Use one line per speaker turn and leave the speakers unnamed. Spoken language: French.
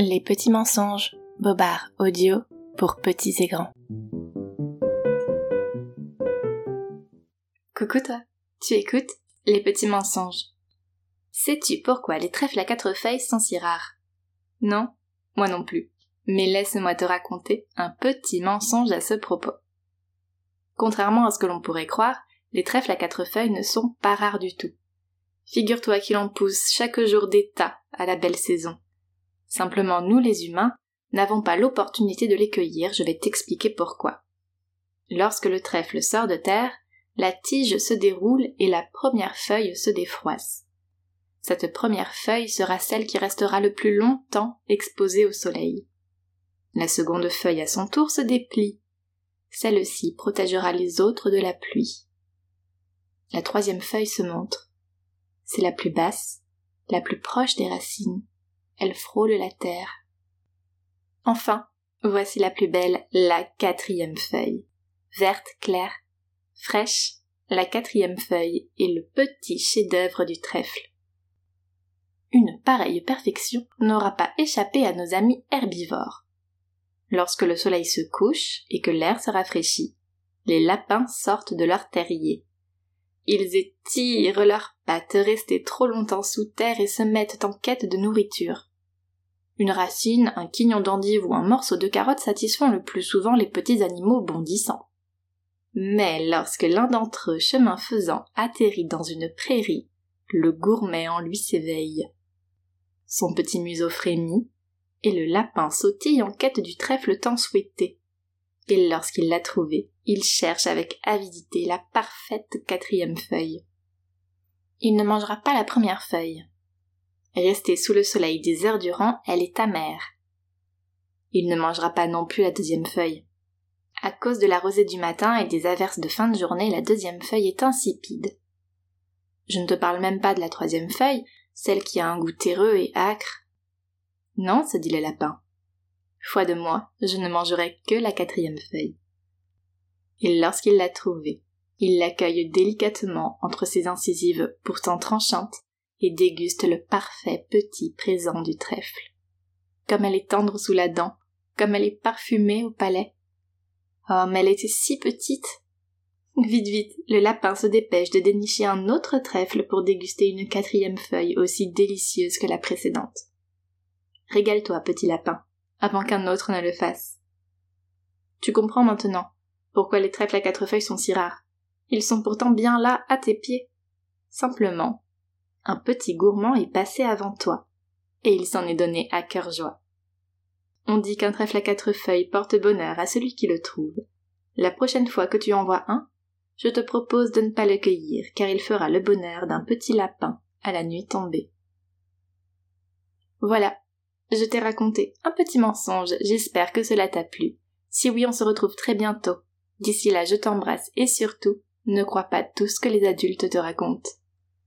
Les petits mensonges, Bobard audio pour petits et grands.
Coucou toi, tu écoutes Les petits mensonges. Sais-tu pourquoi les trèfles à quatre feuilles sont si rares? Non, moi non plus. Mais laisse-moi te raconter un petit mensonge à ce propos. Contrairement à ce que l'on pourrait croire, les trèfles à quatre feuilles ne sont pas rares du tout. Figure-toi qu'il en pousse chaque jour des tas à la belle saison. Simplement nous les humains n'avons pas l'opportunité de les cueillir, je vais t'expliquer pourquoi. Lorsque le trèfle sort de terre, la tige se déroule et la première feuille se défroisse. Cette première feuille sera celle qui restera le plus longtemps exposée au soleil. La seconde feuille à son tour se déplie. Celle-ci protégera les autres de la pluie. La troisième feuille se montre. C'est la plus basse, la plus proche des racines. Elle frôle la terre. Enfin, voici la plus belle, la quatrième feuille. Verte claire, fraîche, la quatrième feuille est le petit chef-d'œuvre du trèfle. Une pareille perfection n'aura pas échappé à nos amis herbivores. Lorsque le soleil se couche et que l'air se rafraîchit, les lapins sortent de leur terrier. Ils étirent leurs pattes restées trop longtemps sous terre et se mettent en quête de nourriture. Une racine, un quignon d'endive ou un morceau de carotte satisfont le plus souvent les petits animaux bondissants. Mais lorsque l'un d'entre eux, chemin faisant, atterrit dans une prairie, le gourmet en lui s'éveille. Son petit museau frémit, et le lapin sautille en quête du trèfle tant souhaité. Et lorsqu'il l'a trouvé, il cherche avec avidité la parfaite quatrième feuille. Il ne mangera pas la première feuille. Restée sous le soleil des heures durant, elle est amère. Il ne mangera pas non plus la deuxième feuille. À cause de la rosée du matin et des averses de fin de journée, la deuxième feuille est insipide. Je ne te parle même pas de la troisième feuille, celle qui a un goût terreux et âcre. Non, se dit le lapin. Foi de moi, je ne mangerai que la quatrième feuille. Et lorsqu'il l'a trouvée, il l'accueille délicatement entre ses incisives pourtant tranchantes et déguste le parfait petit présent du trèfle. Comme elle est tendre sous la dent, comme elle est parfumée au palais, Oh, mais elle était si petite. Vite, vite, le lapin se dépêche de dénicher un autre trèfle pour déguster une quatrième feuille aussi délicieuse que la précédente. Régale-toi, petit lapin, avant qu'un autre ne le fasse. Tu comprends maintenant pourquoi les trèfles à quatre feuilles sont si rares. Ils sont pourtant bien là, à tes pieds. Simplement, un petit gourmand est passé avant toi, et il s'en est donné à cœur joie. On dit qu'un trèfle à quatre feuilles porte bonheur à celui qui le trouve. La prochaine fois que tu en vois un, je te propose de ne pas le cueillir, car il fera le bonheur d'un petit lapin à la nuit tombée. Voilà, je t'ai raconté un petit mensonge, j'espère que cela t'a plu. Si oui, on se retrouve très bientôt. D'ici là, je t'embrasse et surtout, ne crois pas tout ce que les adultes te racontent.